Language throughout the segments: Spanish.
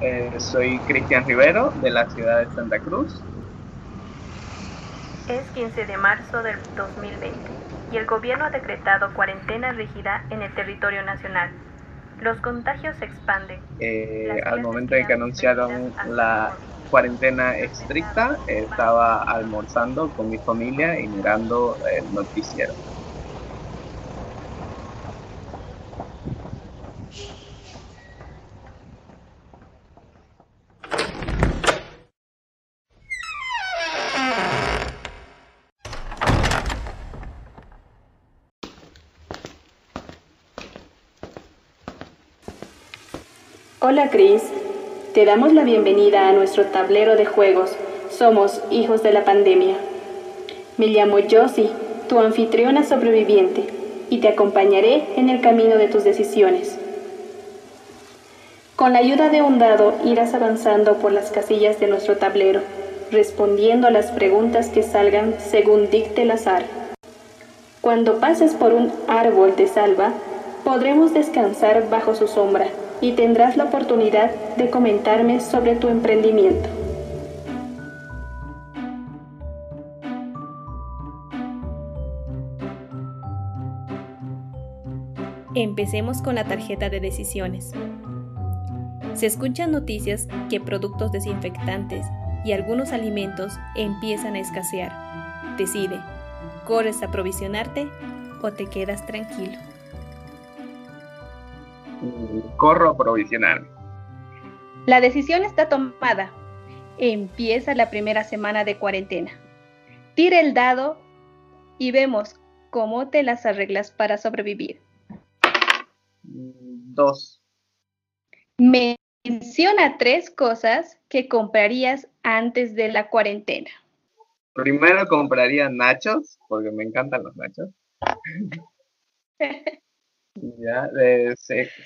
Eh, soy Cristian Rivero de la ciudad de Santa Cruz. Es 15 de marzo del 2020 y el gobierno ha decretado cuarentena rígida en el territorio nacional. Los contagios se expanden. Eh, al momento de que anunciaron la cuarentena estricta, estaba almorzando con mi familia y mirando el noticiero. Hola Chris, te damos la bienvenida a nuestro tablero de juegos. Somos hijos de la pandemia. Me llamo Josie, tu anfitriona sobreviviente, y te acompañaré en el camino de tus decisiones. Con la ayuda de un dado irás avanzando por las casillas de nuestro tablero, respondiendo a las preguntas que salgan según dicte el azar. Cuando pases por un árbol de salva, podremos descansar bajo su sombra y tendrás la oportunidad de comentarme sobre tu emprendimiento. Empecemos con la tarjeta de decisiones. Se escuchan noticias que productos desinfectantes y algunos alimentos empiezan a escasear. Decide, ¿corres a aprovisionarte o te quedas tranquilo? Corro provisional. La decisión está tomada. Empieza la primera semana de cuarentena. Tira el dado y vemos cómo te las arreglas para sobrevivir. Dos. Menciona tres cosas que comprarías antes de la cuarentena. Primero compraría nachos, porque me encantan los nachos. ¿ya?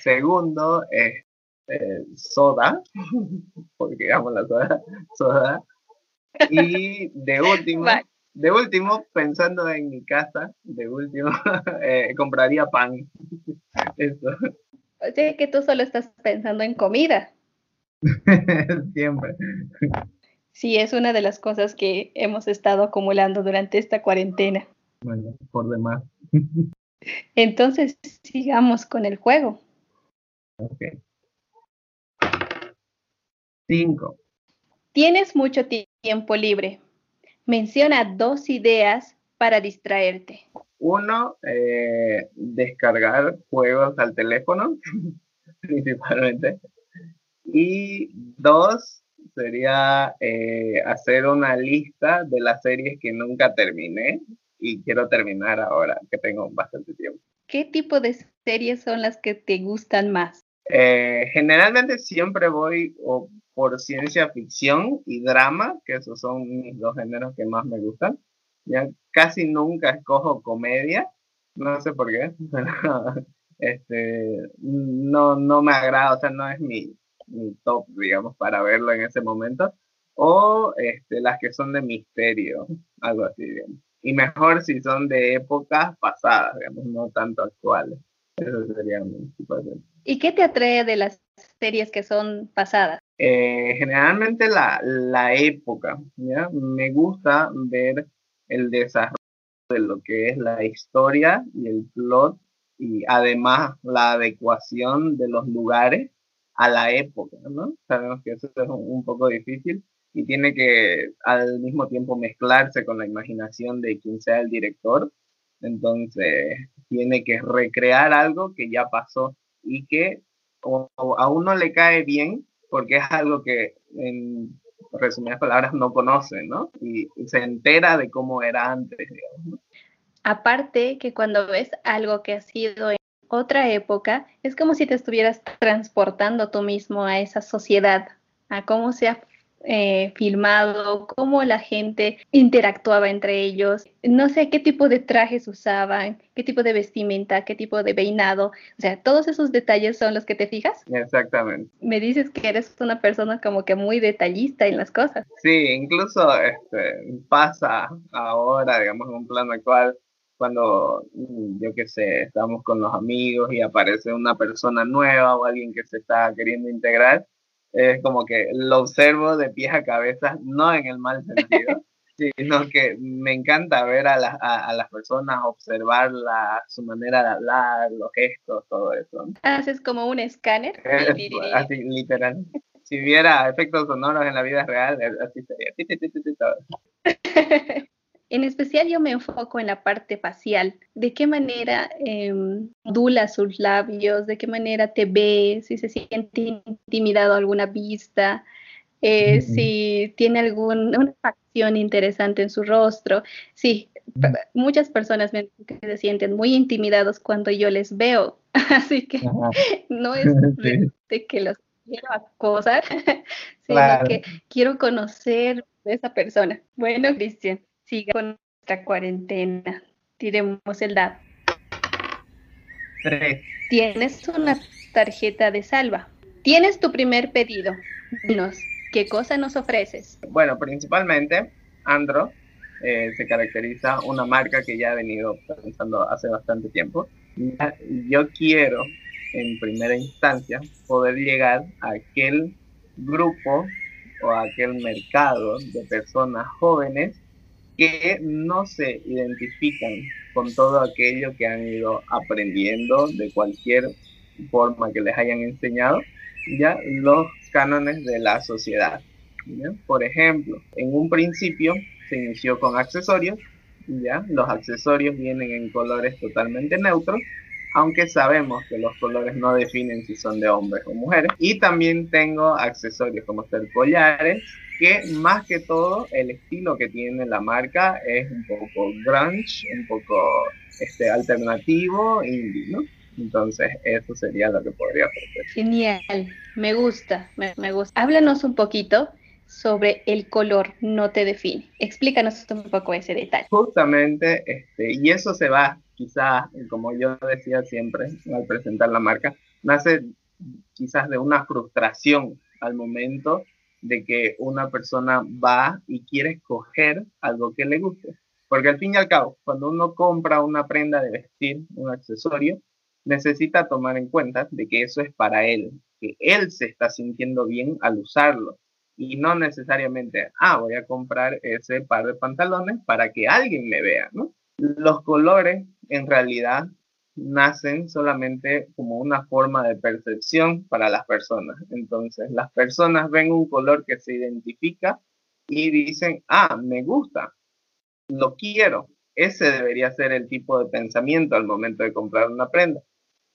segundo, es eh, soda, porque digamos la soda, soda. Y de último, de último, pensando en mi casa, de último, eh, compraría pan. Eso. O sea que tú solo estás pensando en comida. Siempre. Sí, es una de las cosas que hemos estado acumulando durante esta cuarentena. Bueno, por demás. Entonces, sigamos con el juego. Ok. Cinco. Tienes mucho tiempo libre. Menciona dos ideas para distraerte. Uno, eh, descargar juegos al teléfono, principalmente. Y dos, sería eh, hacer una lista de las series que nunca terminé y quiero terminar ahora, que tengo bastante tiempo. ¿Qué tipo de series son las que te gustan más? Eh, generalmente siempre voy o por ciencia ficción y drama, que esos son mis dos géneros que más me gustan. Ya casi nunca escojo comedia, no sé por qué, este, no, no me agrada, o sea, no es mi, mi top, digamos, para verlo en ese momento. O este, las que son de misterio, algo así, digamos y mejor si son de épocas pasadas, digamos, no tanto actuales. Eso sería mi. ¿Y qué te atrae de las series que son pasadas? Eh, generalmente la, la época, ¿ya? Me gusta ver el desarrollo de lo que es la historia y el plot y además la adecuación de los lugares a la época, ¿no? Sabemos que eso es un poco difícil, y tiene que al mismo tiempo mezclarse con la imaginación de quien sea el director. Entonces, tiene que recrear algo que ya pasó y que a uno le cae bien porque es algo que, en resumidas palabras, no conoce, ¿no? Y, se entera de cómo era antes. Aparte que cuando ves algo que ha sido en otra época, es como si te estuvieras transportando tú mismo a esa sociedad, a cómo se ha eh, filmado, cómo la gente interactuaba entre ellos, no sé qué tipo de trajes usaban, qué tipo de vestimenta, qué tipo de peinado, o sea, todos esos detalles son los que te fijas. Exactamente. Me dices que eres una persona como que muy detallista en las cosas. Sí, incluso este, pasa ahora, digamos, en un plano actual, cuando, mm, yo qué sé, estamos con los amigos y aparece una persona nueva o alguien que se está queriendo integrar Es como que lo observo de pies a cabeza, no en el mal sentido, sino que me encanta ver a, a, las personas, observarla, su manera de hablar, los gestos, todo eso. Haces como un escáner. así, literal. Si viera efectos sonoros en la vida real, así sería. En especial yo me enfoco en la parte facial. ¿De qué manera eh, dula sus labios? ¿De qué manera te ve? Si se siente intimidado alguna vista. Eh, si tiene alguna facción interesante en su rostro. Sí, muchas personas me se sienten muy intimidados cuando yo les veo. Así que no es de que los quiero acosar, sino que quiero conocer a esa persona. Bueno, Cristian siga con nuestra cuarentena. Tiremos el dado. Tres. Tienes una tarjeta de salva. Tienes tu primer pedido. Dinos, ¿qué cosa nos ofreces? Bueno, principalmente Andro eh, se caracteriza una marca que ya he venido pensando hace bastante tiempo. Yo quiero, en primera instancia, poder llegar a aquel grupo o a aquel mercado de personas jóvenes que no se identifican con todo aquello que han ido aprendiendo de cualquier forma que les hayan enseñado, ya los cánones de la sociedad. Por ejemplo, en un principio se inició con accesorios, ya los accesorios vienen en colores totalmente neutros, aunque sabemos que los colores no definen si son de hombres o mujeres. Y también tengo accesorios como ser collares, que más que todo el estilo que tiene la marca es un poco grunge, un poco este, alternativo, indie, ¿no? Entonces, eso sería lo que podría ofrecer. Genial, me gusta, me, me, gusta. Háblanos un poquito sobre el color no te define. Explícanos un poco ese detalle. Justamente, este, y eso se va, quizás, como yo decía siempre al presentar la marca, nace quizás de una frustración al momento de que una persona va y quiere escoger algo que le guste. Porque al fin y al cabo, cuando uno compra una prenda de vestir, un accesorio, necesita tomar en cuenta de que eso es para él, que él se está sintiendo bien al usarlo y no necesariamente, ah, voy a comprar ese par de pantalones para que alguien me vea, ¿no? Los colores en realidad nacen solamente como una forma de percepción para las personas. Entonces, las personas ven un color que se identifica y dicen, ah, me gusta, lo quiero. Ese debería ser el tipo de pensamiento al momento de comprar una prenda.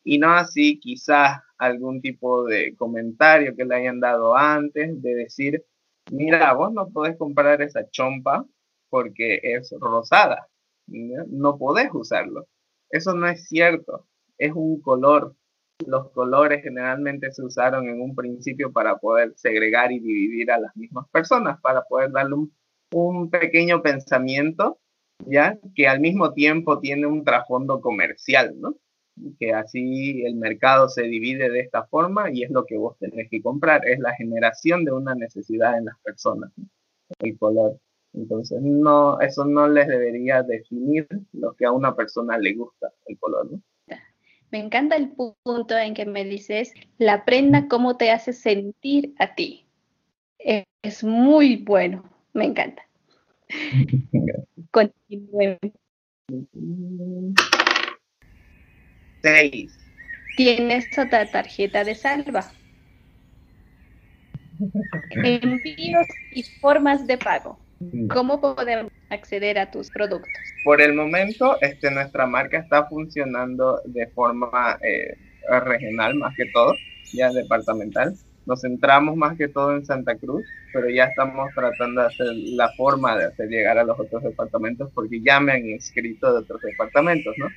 Y no así quizás algún tipo de comentario que le hayan dado antes, de decir, mira, vos no podés comprar esa chompa porque es rosada, no podés usarlo. Eso no es cierto, es un color. Los colores generalmente se usaron en un principio para poder segregar y dividir a las mismas personas, para poder darle un, pequeño pensamiento, ¿ya? Que al mismo tiempo tiene un trasfondo comercial, ¿no? Que así el mercado se divide de esta forma y es lo que vos tenés que comprar, es la generación de una necesidad en las personas, el color. Entonces, no, eso no les debería definir lo que a una persona le gusta, el color, ¿no? Me encanta el punto en que me dices, la prenda, cómo te hace sentir a ti. Es muy bueno, me encanta. Continuemos. Seis. Tienes otra tarjeta de salva. Envíos y formas de pago. Mm. ¿Cómo podemos acceder a tus productos? Por el momento, este, nuestra marca está funcionando de forma eh, regional más que todo, ya departamental. Nos centramos más que todo en Santa Cruz, pero ya estamos tratando de hacer la forma de hacer llegar a los otros departamentos porque ya me han inscrito de otros departamentos, ¿no?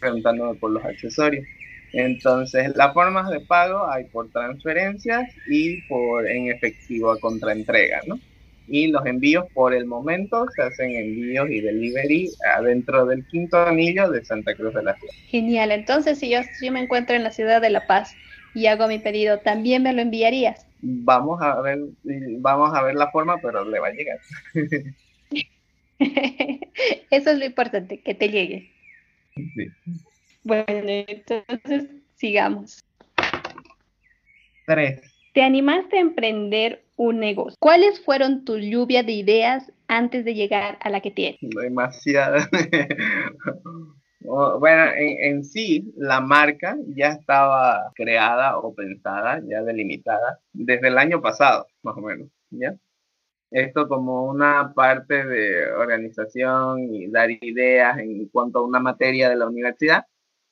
Preguntándome por los accesorios. Entonces, las formas de pago hay por transferencias y por en efectivo a contraentrega, ¿no? Y los envíos por el momento se hacen envíos y delivery adentro del quinto anillo de Santa Cruz de la Sierra. Genial, entonces si yo, me encuentro en la ciudad de La Paz y hago mi pedido, ¿también me lo enviarías? Vamos a ver, vamos a ver la forma, pero le va a llegar. Eso es lo importante, que te llegue. Sí. Bueno, entonces sigamos. Tres. Te animaste a emprender un negocio. ¿Cuáles fueron tu lluvia de ideas antes de llegar a la que tienes? Demasiadas. bueno, en, sí, la marca ya estaba creada o pensada, ya delimitada, desde el año pasado, más o menos, ¿ya? Esto como una parte de organización y dar ideas en cuanto a una materia de la universidad,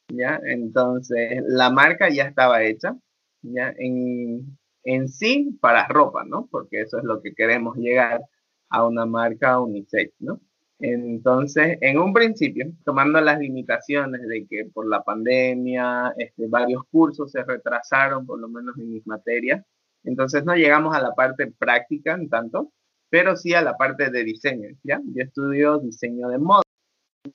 ¿ya? Entonces, la marca ya estaba hecha, ¿ya? En, en sí, para ropa, ¿no? Porque eso es lo que queremos llegar a una marca unisex, ¿no? Entonces, en un principio, tomando las limitaciones de que por la pandemia este, varios cursos se retrasaron, por lo menos en mis materias, entonces no llegamos a la parte práctica en tanto, pero sí a la parte de diseño, ¿ya? Yo estudio diseño de moda.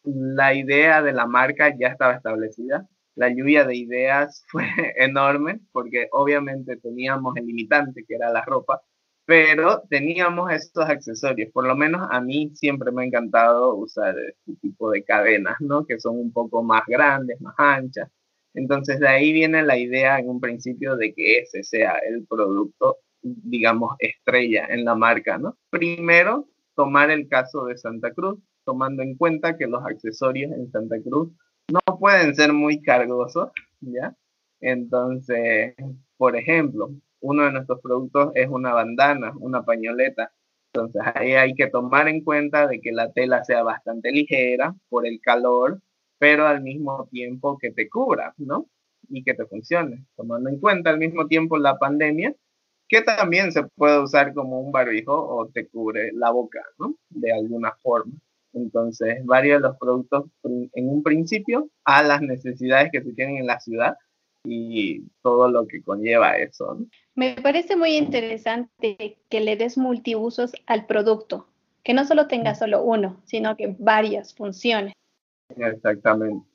La idea de la marca ya estaba establecida. La lluvia de ideas fue enorme porque obviamente teníamos el limitante que era la ropa, pero teníamos estos accesorios. Por lo menos a mí siempre me ha encantado usar este tipo de cadenas, ¿no? Que son un poco más grandes, más anchas. Entonces de ahí viene la idea en un principio de que ese sea el producto, digamos, estrella en la marca, ¿no? Primero, tomar el caso de Santa Cruz, tomando en cuenta que los accesorios en Santa Cruz no pueden ser muy cargosos, ¿ya? Entonces, por ejemplo, uno de nuestros productos es una bandana, una pañoleta. Entonces ahí hay que tomar en cuenta de que la tela sea bastante ligera por el calor, pero al mismo tiempo que te cubra, ¿no? Y que te funcione. Tomando en cuenta al mismo tiempo la pandemia, que también se puede usar como un barbijo o te cubre la boca, ¿no? De alguna forma. Entonces, varios de los productos en un principio a las necesidades que se tienen en la ciudad y todo lo que conlleva eso. Me parece muy interesante que le des multiusos al producto, que no solo tenga mm. solo uno, sino que varias funciones. Exactamente.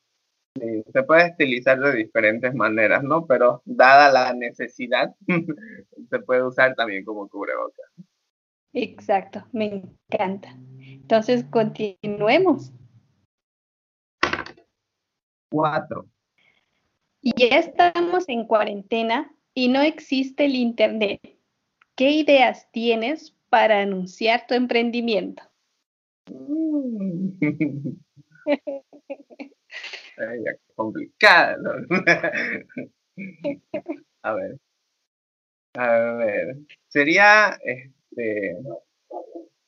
se puede estilizar de diferentes maneras, ¿no? Pero dada la necesidad, se puede usar también como cubrebocas. Exacto, me encanta. Entonces, continuemos. Cuatro. Y ya estamos en cuarentena y no existe el Internet. ¿Qué ideas tienes para anunciar tu emprendimiento? complicado. a ver. A ver. Sería este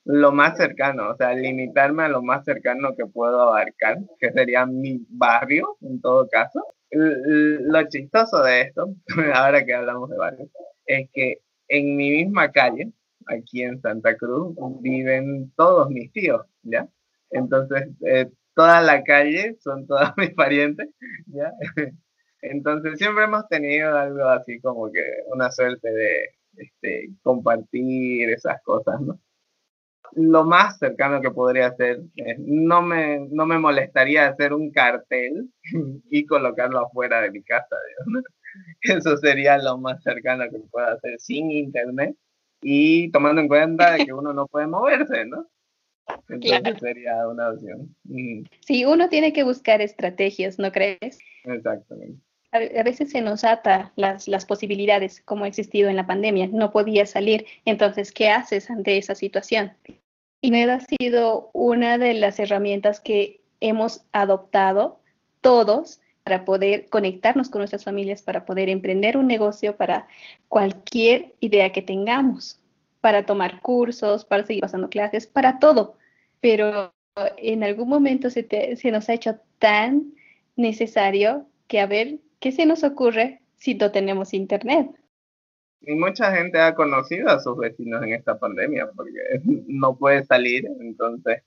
lo más cercano, o sea, limitarme a lo más cercano que puedo abarcar, que sería mi barrio en todo caso lo chistoso de esto, ahora que hablamos de barrios, es que en mi misma calle, aquí en Santa Cruz, viven todos mis tíos, ¿ya? Entonces, eh, toda la calle son todos mis parientes, ¿ya? Entonces, siempre hemos tenido algo así como que una suerte de este, compartir esas cosas, ¿no? Lo más cercano que podría hacer, no, me, no me molestaría hacer un cartel y colocarlo afuera de mi casa. Eso sería lo más cercano que pueda hacer sin internet y tomando en cuenta que uno no puede moverse, ¿no? Entonces sería una opción. Sí, uno tiene que buscar estrategias, ¿no crees? Exactamente. A, veces se nos ata las, las posibilidades, como ha existido en la pandemia. No podía salir. Entonces, ¿qué haces ante esa situación? Internet ha sido una de las herramientas que hemos adoptado todos para poder conectarnos con nuestras familias, para poder emprender un negocio, para cualquier idea que tengamos, para tomar cursos, para seguir pasando clases, para todo. Pero en algún momento se, se nos ha hecho tan necesario que a ver qué se nos ocurre si no tenemos internet. Mucha gente ha conocido a sus vecinos en esta pandemia porque no puede salir. Entonces,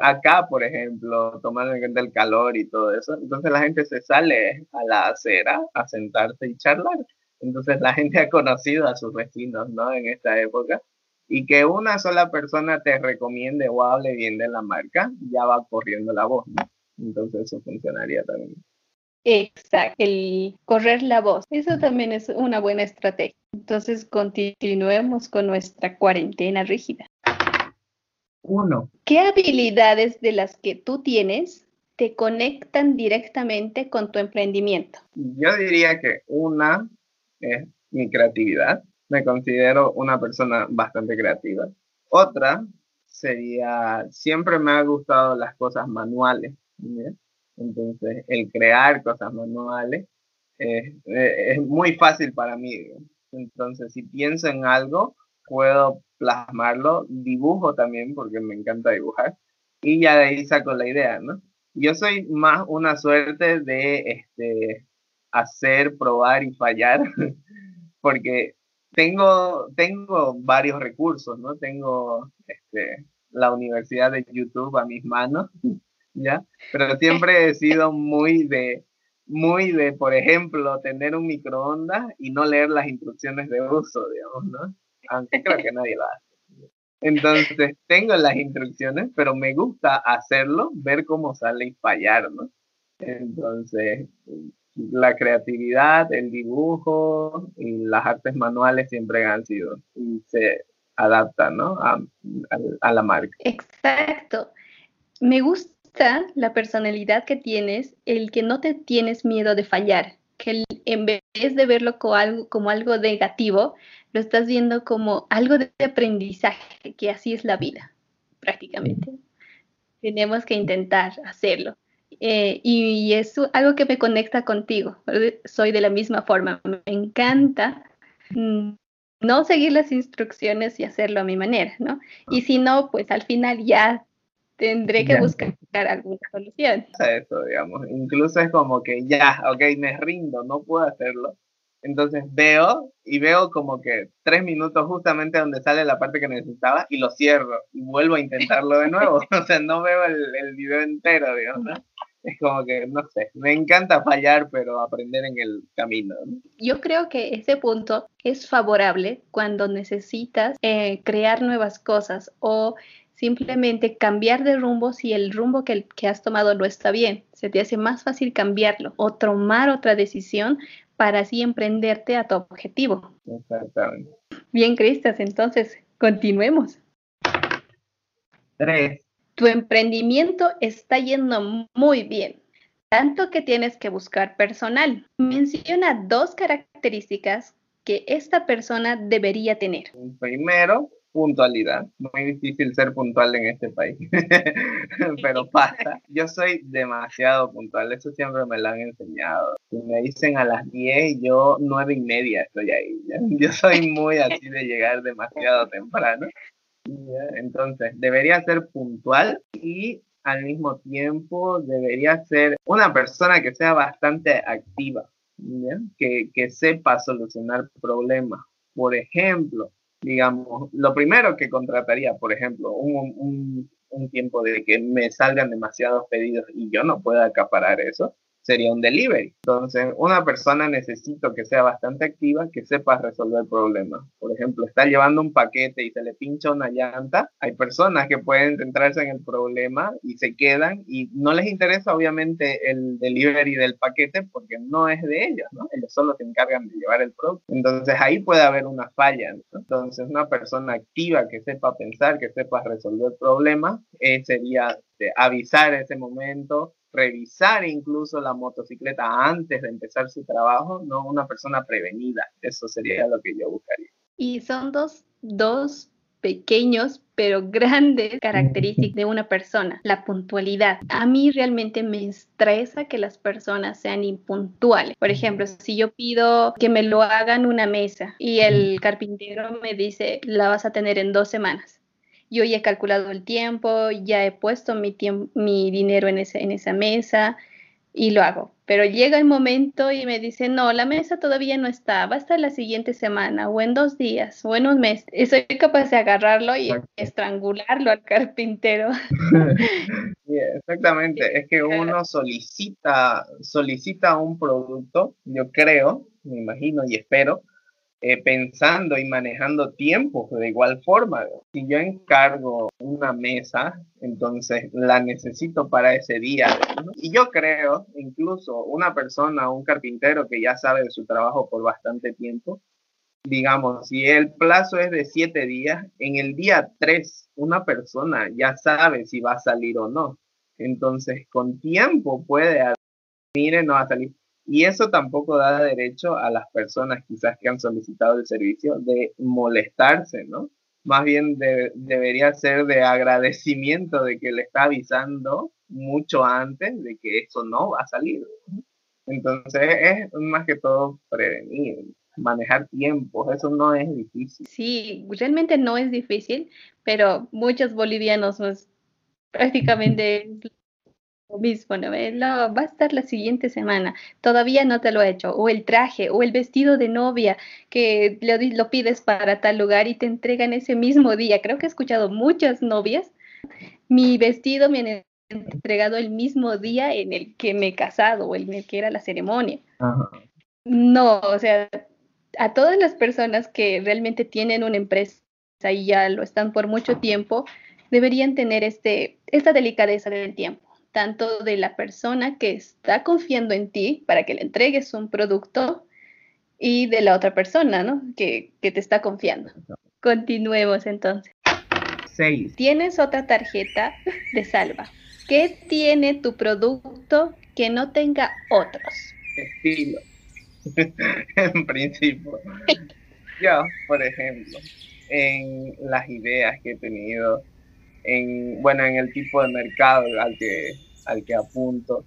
acá, por ejemplo, tomando en cuenta el calor y todo eso, entonces la gente se sale a la acera a sentarse y charlar. Entonces la gente ha conocido a sus vecinos, ¿no? En esta época. Y que una sola persona te recomiende o hable bien de la marca, ya va corriendo la voz, ¿no? Entonces eso funcionaría también. Exacto, el correr la voz. Eso también es una buena estrategia. Entonces, continuemos con nuestra cuarentena rígida. Uno. ¿Qué habilidades de las que tú tienes te conectan directamente con tu emprendimiento? Yo diría que una es mi creatividad. Me considero una persona bastante creativa. Otra sería, siempre me ha gustado las cosas manuales. Entonces, el crear cosas manuales es, muy fácil para mí. Entonces, si pienso en algo, puedo plasmarlo, dibujo también, porque me encanta dibujar, y ya de ahí saco la idea, ¿no? Yo soy más una suerte de este, hacer, probar y fallar, porque tengo, tengo varios recursos, ¿no? Tengo este, la universidad de YouTube a mis manos, ¿ya? Pero siempre he sido muy de, muy de, por ejemplo, tener un microondas y no leer las instrucciones de uso, digamos, ¿no? Aunque creo que nadie lo hace. Entonces, tengo las instrucciones, pero me gusta hacerlo, ver cómo sale y fallar, ¿no? Entonces, la creatividad, el dibujo y las artes manuales siempre han sido y se adaptan, ¿no? A, a la marca. Exacto. Me gusta la personalidad que tienes, el que no te tienes miedo de fallar, que en vez de verlo como algo, como algo negativo, lo estás viendo como algo de aprendizaje, que así es la vida, prácticamente. Tenemos que intentar hacerlo. Eh, y, es algo que me conecta contigo. Soy de la misma forma. Me encanta mm, no seguir las instrucciones y hacerlo a mi manera, ¿no? Y si no, pues al final ya tendré que buscar alguna solución. Eso, digamos. Incluso es como que ya, ok, me rindo, no puedo hacerlo. Entonces veo y veo como que tres minutos justamente donde sale la parte que necesitaba y lo cierro y vuelvo a intentarlo de nuevo. o sea, no veo el, el video entero, digamos. Es como que, no sé, me encanta fallar, pero aprender en el camino. Yo creo que ese punto es favorable cuando necesitas eh, crear nuevas cosas o simplemente cambiar de rumbo si el rumbo que, que, has tomado no está bien. Se te hace más fácil cambiarlo o tomar otra decisión para así emprenderte a tu objetivo. Exactamente. Bien, Cristas, entonces continuemos. Tres. Tu emprendimiento está yendo muy bien, tanto que tienes que buscar personal. Menciona dos características que esta persona debería tener. Primero, puntualidad. Muy difícil ser puntual en este país, pero pasa. Yo soy demasiado puntual, eso siempre me lo han enseñado. Si me dicen a las 10, yo nueve y media estoy ahí. Yo soy muy así de llegar demasiado temprano. Entonces, debería ser puntual y al mismo tiempo debería ser una persona que sea bastante activa, que, que sepa solucionar problemas. Por ejemplo, digamos, lo primero que contrataría, por ejemplo, un, un, tiempo de que me salgan demasiados pedidos y yo no pueda acaparar eso, sería un delivery. Entonces, una persona necesito que sea bastante activa, que sepa resolver problemas. Por ejemplo, está llevando un paquete y se le pincha una llanta. Hay personas que pueden centrarse en el problema y se quedan y no les interesa obviamente el delivery del paquete porque no es de ellos, ¿no? Ellos solo se encargan de llevar el producto. Entonces, ahí puede haber una falla. Entonces, una persona activa que sepa pensar, que sepa resolver problemas, eh, sería de avisar ese momento, revisar incluso la motocicleta antes de empezar su trabajo, no una persona prevenida. Eso sería lo que yo buscaría. Y son dos, dos pequeños pero grandes características de una persona, la puntualidad. A mí realmente me estresa que las personas sean impuntuales. Por ejemplo, si yo pido que me lo hagan una mesa y el carpintero me dice, la vas a tener en dos semanas yo ya he calculado el tiempo, ya he puesto mi, mi dinero en, ese, en esa mesa y lo hago. Pero llega el momento y me dice, no, la mesa todavía no está, va a estar la siguiente semana o en dos días o en un mes. Y soy capaz de agarrarlo y estrangularlo al carpintero. exactamente, es que uno solicita, solicita un producto, yo creo, me imagino y espero, eh, pensando y manejando tiempos de igual forma. Si yo encargo una mesa, entonces la necesito para ese día. Y yo creo, incluso una persona, un carpintero que ya sabe de su trabajo por bastante tiempo, digamos, si el plazo es de siete días, en el día tres una persona ya sabe si va a salir o no. Entonces, con tiempo puede, mire, no va a salir Y eso tampoco da derecho a las personas quizás que han solicitado el servicio de molestarse, ¿no? Más bien debería ser de agradecimiento de que le está avisando mucho antes de que eso no va a salir. Entonces es más que todo prevenir, manejar tiempos, eso no es difícil. Sí, realmente no es difícil, pero muchos bolivianos pues, prácticamente lo mismo, ¿no? va a estar la siguiente semana, todavía no te lo he hecho, o el traje, o el vestido de novia que lo, lo pides para tal lugar y te entregan ese mismo día. Creo que he escuchado muchas novias, mi vestido me han entregado el mismo día en el que me he casado o en el que era la ceremonia. No, o sea, a todas las personas que realmente tienen una empresa y ya lo están por mucho tiempo, deberían tener este, esta delicadeza del tiempo, tanto de la persona que está confiando en ti para que le entregues un producto y de la otra persona, ¿no? Que, que te está confiando. Continuemos entonces. Seis. Tienes otra tarjeta de salva. ¿Qué tiene tu producto que no tenga otros? Estilo. en principio. Yo, por ejemplo, en las ideas que he tenido, en, bueno, en el tipo de mercado al que, al que apunto.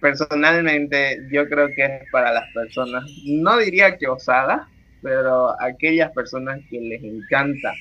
Personalmente, yo creo que es para las personas, no diría que osadas, pero aquellas personas que les encanta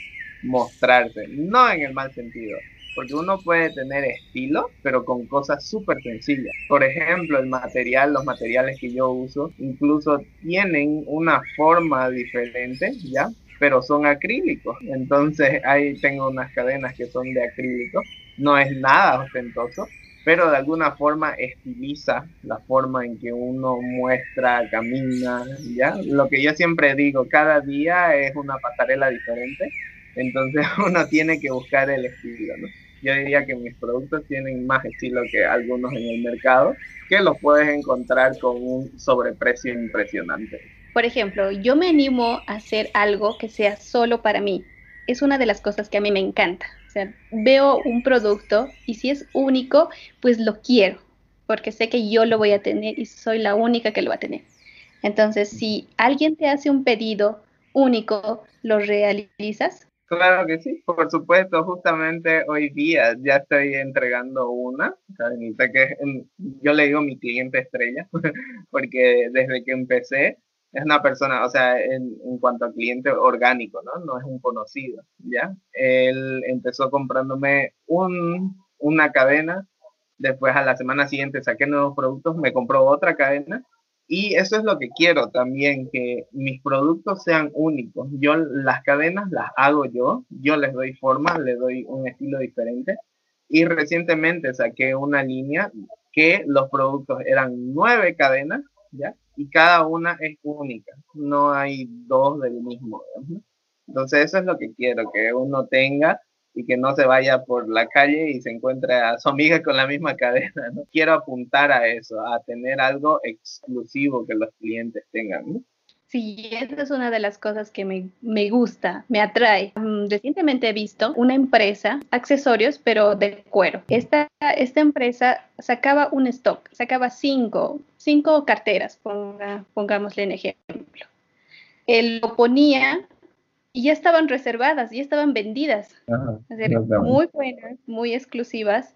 mostrarse, no en el mal sentido, porque uno puede tener estilo, pero con cosas súper sencillas. Por ejemplo, el material, los materiales que yo uso, incluso tienen una forma diferente, ¿ya? Pero son acrílicos. Entonces ahí tengo unas cadenas que son de acrílico. No es nada ostentoso, pero de alguna forma estiliza la forma en que uno muestra, camina, ¿ya? Lo que yo siempre digo, cada día es una pasarela diferente entonces uno tiene que buscar el estilo, ¿no? Yo diría que mis productos tienen más estilo que algunos en el mercado, que los puedes encontrar con un sobreprecio impresionante. Por ejemplo, yo me animo a hacer algo que sea solo para mí. Es una de las cosas que a mí me encanta. Veo un producto y si es único, pues lo quiero, porque sé que yo lo voy a tener y soy la única que lo va a tener. Entonces, si alguien te hace un pedido único, ¿lo realizas? Claro que sí, por supuesto, justamente hoy día ya estoy entregando una cadenita que yo le digo mi cliente estrella, porque desde que empecé es una persona, o sea, en, cuanto a cliente orgánico, ¿no? No es un conocido, ¿ya? Él empezó comprándome un, una cadena, después a la semana siguiente saqué nuevos productos, me compró otra cadena y eso es lo que quiero también, que mis productos sean únicos. Yo las cadenas las hago yo, yo les doy forma, les doy un estilo diferente. Y recientemente saqué una línea que los productos eran nueve cadenas, ¿ya? Y cada una es única, no hay dos del mismo. Entonces eso es lo que quiero, que uno tenga y que no se vaya por la calle y se encuentre a su amiga con la misma cadena. ¿no? Quiero apuntar a eso, a tener algo exclusivo que los clientes tengan. ¿no? Sí, esa es una de las cosas que me, me gusta, me atrae. Mm, recientemente he visto una empresa, accesorios, pero de cuero. Esta, esta empresa sacaba un stock, sacaba cinco, cinco carteras, ponga, pongámosle en ejemplo. Él lo ponía y ya estaban reservadas, ya estaban vendidas. muy buenas, muy exclusivas,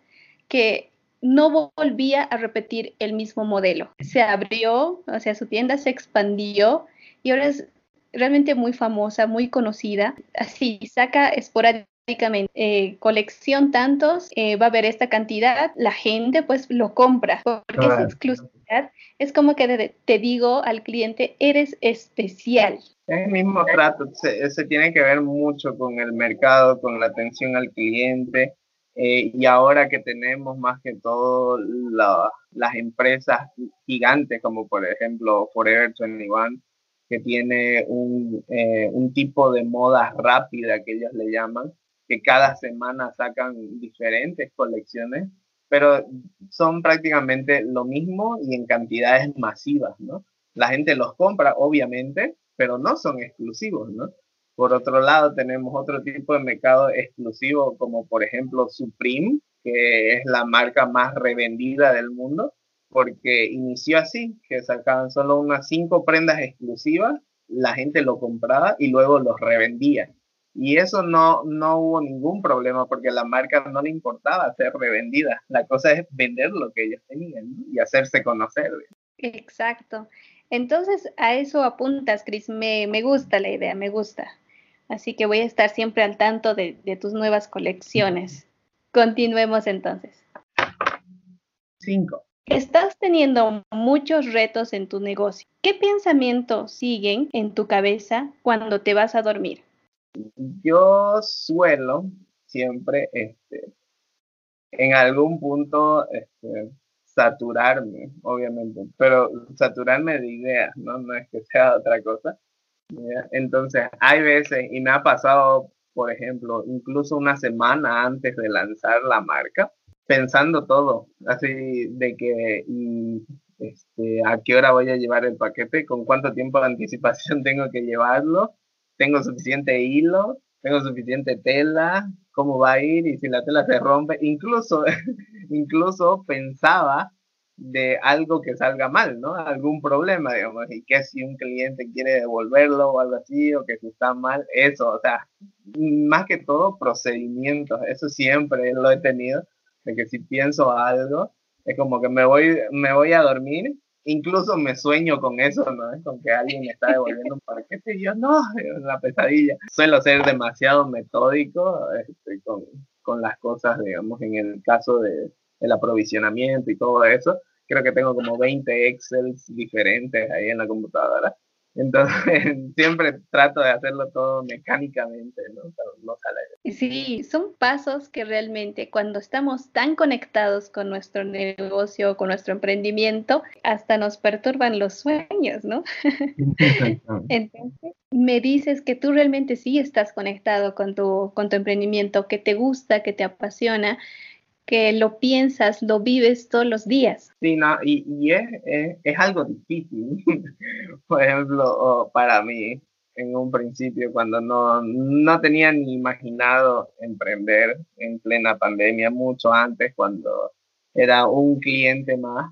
que no volvía a repetir el mismo modelo. Se abrió, o sea, su tienda se expandió y ahora es realmente muy famosa, muy conocida. Así, saca esporádicamente eh, colección tantos, eh, va a haber esta cantidad, la gente pues lo compra porque es exclusividad. Es como que te digo al cliente, eres especial. Es el mismo trato, se, tiene que ver mucho con el mercado, con la atención al cliente. Eh, y ahora que tenemos más que todo las empresas gigantes, como por ejemplo Forever 21, que tiene un, eh, un tipo de moda rápida que ellos le llaman, que cada semana sacan diferentes colecciones, pero son prácticamente lo mismo y en cantidades masivas, ¿no? La gente los compra, obviamente, pero no son exclusivos, ¿no? Por otro lado, tenemos otro tipo de mercado exclusivo, como por ejemplo Supreme, que es la marca más revendida del mundo. Porque inició así, que sacaban solo unas cinco prendas exclusivas, la gente lo compraba y luego los revendía. Y eso no, no hubo ningún problema porque a la marca no le importaba ser revendida. La cosa es vender lo que ellos tenían y hacerse conocer. Exacto. Entonces a eso apuntas, Cris. Me, me, gusta la idea, me gusta. Así que voy a estar siempre al tanto de, de tus nuevas colecciones. Continuemos entonces. Cinco. Estás teniendo muchos retos en tu negocio. ¿Qué pensamientos siguen en tu cabeza cuando te vas a dormir? Yo suelo siempre, este, en algún punto, este, saturarme, obviamente, pero saturarme de ideas, ¿no? No es que sea otra cosa. Entonces, hay veces, y me ha pasado, por ejemplo, incluso una semana antes de lanzar la marca, pensando todo, así de que este, a qué hora voy a llevar el paquete, con cuánto tiempo de anticipación tengo que llevarlo, tengo suficiente hilo, tengo suficiente tela, cómo va a ir y si la tela se rompe, incluso, incluso pensaba de algo que salga mal, ¿no? Algún problema, digamos, y que si un cliente quiere devolverlo o algo así, o que si está mal, eso, o sea, más que todo procedimientos, eso siempre lo he tenido, de que si pienso algo, es como que me voy, me voy a dormir, incluso me sueño con eso, ¿no? Con que alguien me está devolviendo un paquete y yo, no, es una pesadilla. Suelo ser demasiado metódico este, con, con las cosas, digamos, en el caso de, el aprovisionamiento y todo eso. Creo que tengo como 20 Excels diferentes ahí en la computadora. Entonces, siempre trato de hacerlo todo mecánicamente, ¿no? no sale. Sí, son pasos que realmente cuando estamos tan conectados con nuestro negocio, con nuestro emprendimiento, hasta nos perturban los sueños, ¿no? Entonces, me dices que tú realmente sí estás conectado con tu, con tu emprendimiento, que te gusta, que te apasiona que lo piensas, lo vives todos los días. Sí, no, y, y es, es, algo difícil. Por ejemplo, para mí, en un principio, cuando no, no tenía ni imaginado emprender en plena pandemia, mucho antes, cuando era un cliente más,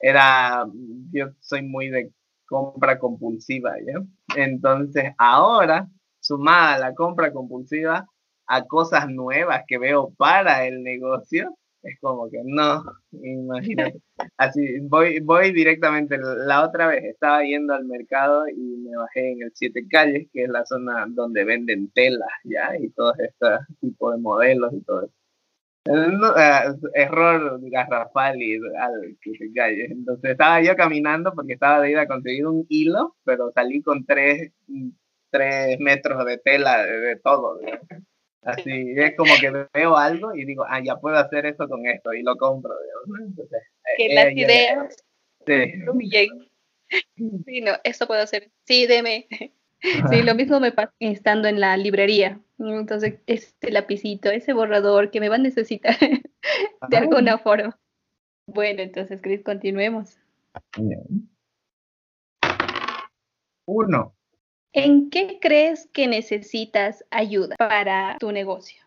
era, yo soy muy de compra compulsiva, ¿ya? Entonces, ahora, sumada a la compra compulsiva, a cosas nuevas que veo para el negocio, es como que no, imagínate. Así, voy, voy directamente, la otra vez estaba yendo al mercado y me bajé en el Siete Calles, que es la zona donde venden telas, ¿ya? Y todos estos tipos de modelos y todo eso. Eh, error garrafal y al Siete Calles. Entonces estaba yo caminando porque estaba de ir a conseguir un hilo, pero salí con tres, tres metros de tela de, todo. Así es como que veo algo y digo, ah, ya puedo hacer eso con esto y lo compro. Entonces, que eh, las ideas sí. Sí, no, eso puedo hacer. Sí, deme. Sí, lo mismo me pasa estando en la librería. Entonces, este lapicito, ese borrador que me va a necesitar de alguna forma. Bueno, entonces, Chris, continuemos. Uno. ¿En qué crees que necesitas ayuda para tu negocio?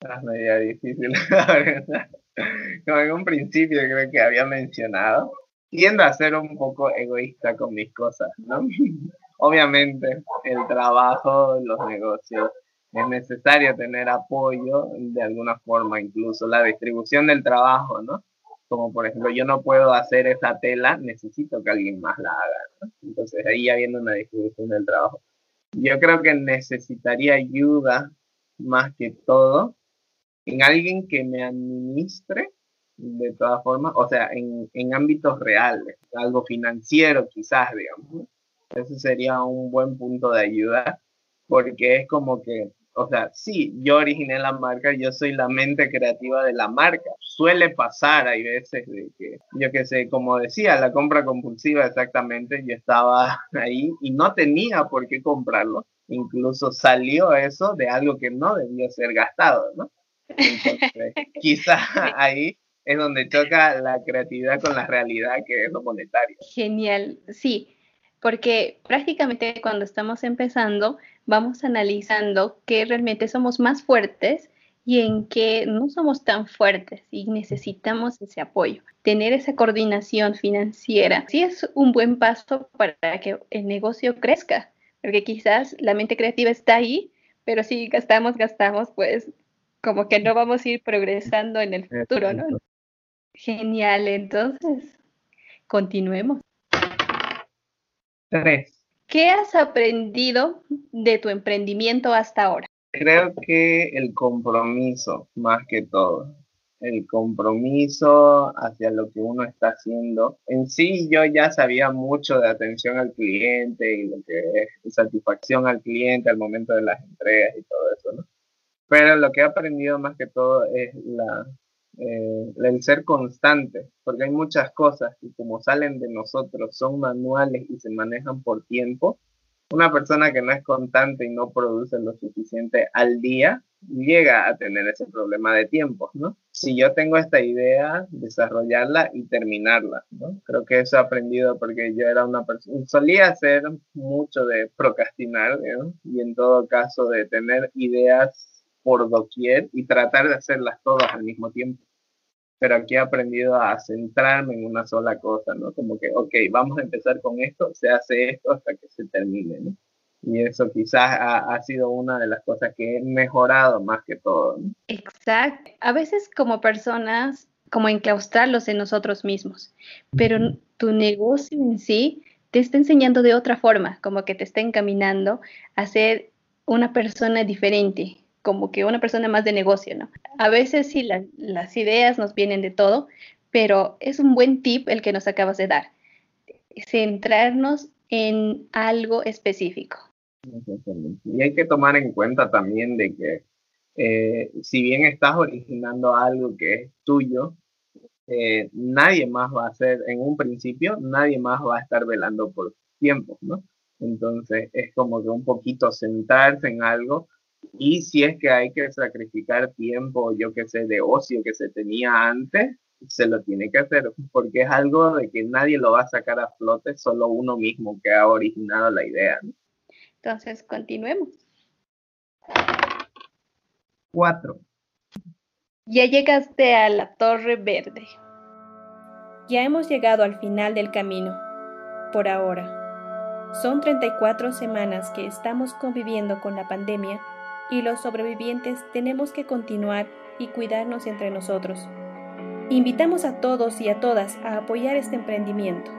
Ah, media difícil. Como en un principio creo que había mencionado, tiendo a ser un poco egoísta con mis cosas, ¿no? Obviamente, el trabajo, los negocios, es necesario tener apoyo de alguna forma, incluso la distribución del trabajo, ¿no? Como por ejemplo, yo no puedo hacer esa tela, necesito que alguien más la haga. Entonces ahí ya viene una distribución del trabajo. Yo creo que necesitaría ayuda más que todo en alguien que me administre de todas formas, o sea, en, en ámbitos reales, algo financiero quizás, digamos. Ese sería un buen punto de ayuda, porque es como que o sea, sí, yo originé la marca, yo soy la mente creativa de la marca. Suele pasar, hay veces de que, yo qué sé, como decía, la compra compulsiva exactamente, yo estaba ahí y no tenía por qué comprarlo. Incluso salió eso de algo que no debía ser gastado, ¿no? Entonces, quizá ahí es donde choca la creatividad con la realidad, que es lo monetario. Genial, sí, porque prácticamente cuando estamos empezando, vamos analizando que realmente somos más fuertes y en que no somos tan fuertes y necesitamos ese apoyo. Tener esa coordinación financiera sí es un buen paso para que el negocio crezca, porque quizás la mente creativa está ahí, pero si gastamos, gastamos, pues como que no vamos a ir progresando en el futuro, ¿no? Genial, entonces, continuemos. Tres. ¿Qué has aprendido de tu emprendimiento hasta ahora? Creo que el compromiso, más que todo. El compromiso hacia lo que uno está haciendo. En sí, yo ya sabía mucho de atención al cliente y lo que es satisfacción al cliente al momento de las entregas y todo eso, ¿no? Pero lo que he aprendido más que todo es la, eh, el ser constante, porque hay muchas cosas que como salen de nosotros son manuales y se manejan por tiempo. Una persona que no es constante y no produce lo suficiente al día llega a tener ese problema de tiempo, ¿no? Si yo tengo esta idea, desarrollarla y terminarla. Creo que eso he aprendido porque yo era una persona, solía hacer mucho de procrastinar. Y en todo caso de tener ideas por doquier y tratar de hacerlas todas al mismo tiempo pero aquí he aprendido a centrarme en una sola cosa, ¿no? Como que, ok, vamos a empezar con esto, se hace esto hasta que se termine, ¿no? Y eso quizás ha, sido una de las cosas que he mejorado más que todo. ¿no? Exacto. A veces como personas, como enclaustrarlos en nosotros mismos, pero tu negocio en sí te está enseñando de otra forma, como que te está encaminando a ser una persona diferente, como que una persona más de negocio, ¿no? A veces sí, las ideas nos vienen de todo, pero es un buen tip el que nos acabas de dar. Centrarnos en algo específico. Y hay que tomar en cuenta también de que eh, si bien estás originando algo que es tuyo, eh, nadie más va a hacer, en un principio, nadie más va a estar velando por tiempo, ¿no? Entonces es como que un poquito sentarse en algo y si es que hay que sacrificar tiempo, yo que sé, de ocio que se tenía antes, se lo tiene que hacer, porque es algo de que nadie lo va a sacar a flote, solo uno mismo que ha originado la idea. Entonces, continuemos. Cuatro. Ya llegaste a la Torre Verde. Ya hemos llegado al final del camino, por ahora. Son 34 semanas que estamos conviviendo con la pandemia y los sobrevivientes tenemos que continuar y cuidarnos entre nosotros. Invitamos a todos y a todas a apoyar este emprendimiento.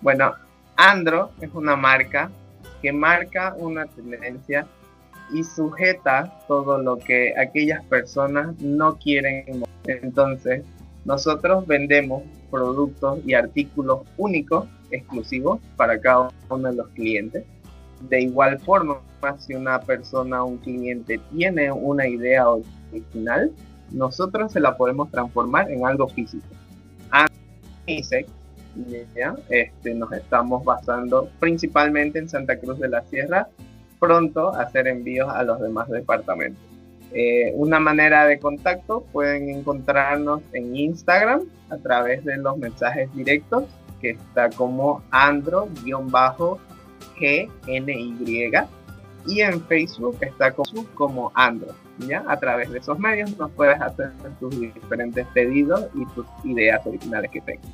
Bueno, Andro es una marca que marca una tendencia y sujeta todo lo que aquellas personas no quieren. Entonces, nosotros vendemos productos y artículos únicos, exclusivos para cada uno de los clientes. De igual forma, si una persona, un cliente tiene una idea original, nosotros se la podemos transformar en algo físico. Este, nos estamos basando principalmente en Santa Cruz de la Sierra, pronto hacer envíos a los demás departamentos. Eh, una manera de contacto pueden encontrarnos en Instagram a través de los mensajes directos, que está como andro-gny. Y en Facebook está como, andro. ¿ya? A través de esos medios nos puedes hacer tus diferentes pedidos y tus ideas originales que tengas.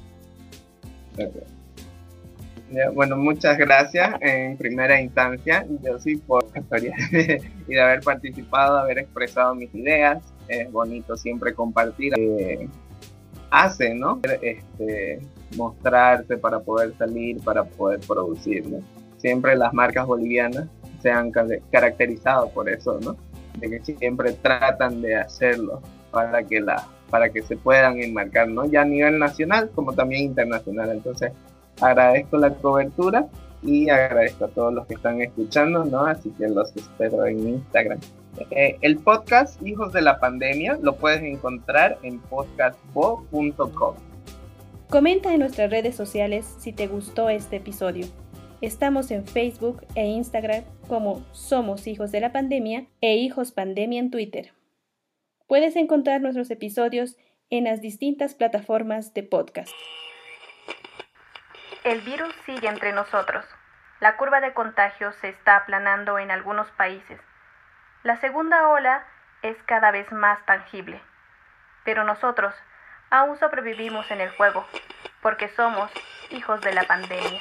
Bueno, muchas gracias en primera instancia, yo sí por historia y de haber participado, haber expresado mis ideas. Es bonito siempre compartir. Eh, hace, ¿no? Este, mostrarse para poder salir, para poder producir, ¿no? Siempre las marcas bolivianas se han caracterizado por eso, ¿no? De que siempre tratan de hacerlo para que la para que se puedan enmarcar, ¿no? Ya a nivel nacional como también internacional. Entonces, agradezco la cobertura y agradezco a todos los que están escuchando, ¿no? Así que los espero en Instagram. Eh, el podcast Hijos de la Pandemia lo puedes encontrar en podcastbo.com. Comenta en nuestras redes sociales si te gustó este episodio. Estamos en Facebook e Instagram como Somos Hijos de la Pandemia e Hijos Pandemia en Twitter. Puedes encontrar nuestros episodios en las distintas plataformas de podcast. El virus sigue entre nosotros. La curva de contagios se está aplanando en algunos países. La segunda ola es cada vez más tangible. Pero nosotros aún sobrevivimos en el juego, porque somos hijos de la pandemia.